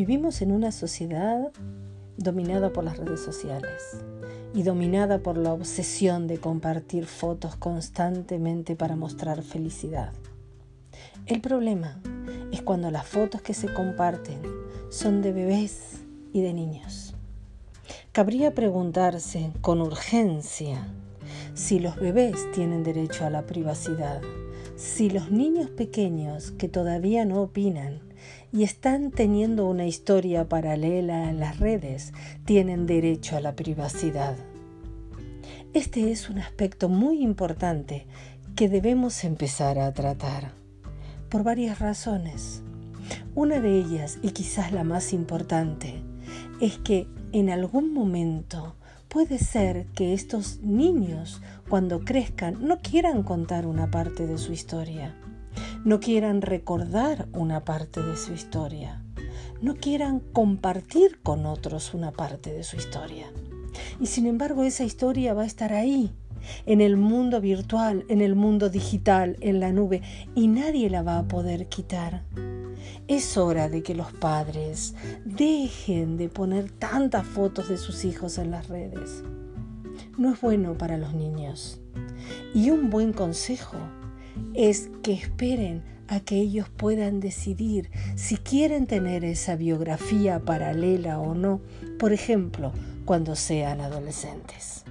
Vivimos en una sociedad dominada por las redes sociales y dominada por la obsesión de compartir fotos constantemente para mostrar felicidad. El problema es cuando las fotos que se comparten son de bebés y de niños. Cabría preguntarse con urgencia si los bebés tienen derecho a la privacidad, si los niños pequeños que todavía no opinan y están teniendo una historia paralela en las redes tienen derecho a la privacidad. Este es un aspecto muy importante que debemos empezar a tratar por varias razones. Una de ellas, y quizás la más importante, es que en algún momento puede ser que estos niños, cuando crezcan, no quieran contar una parte de su historia, no quieran recordar una parte de su historia, no quieran compartir con otros una parte de su historia. Y sin embargo esa historia va a estar ahí, en el mundo virtual, en el mundo digital, en la nube, y nadie la va a poder quitar. Es hora de que los padres dejen de poner tantas fotos de sus hijos en las redes. No es bueno para los niños. Y un buen consejo es que esperen a que ellos puedan decidir si quieren tener esa biografía paralela o no, por ejemplo, cuando sean adolescentes.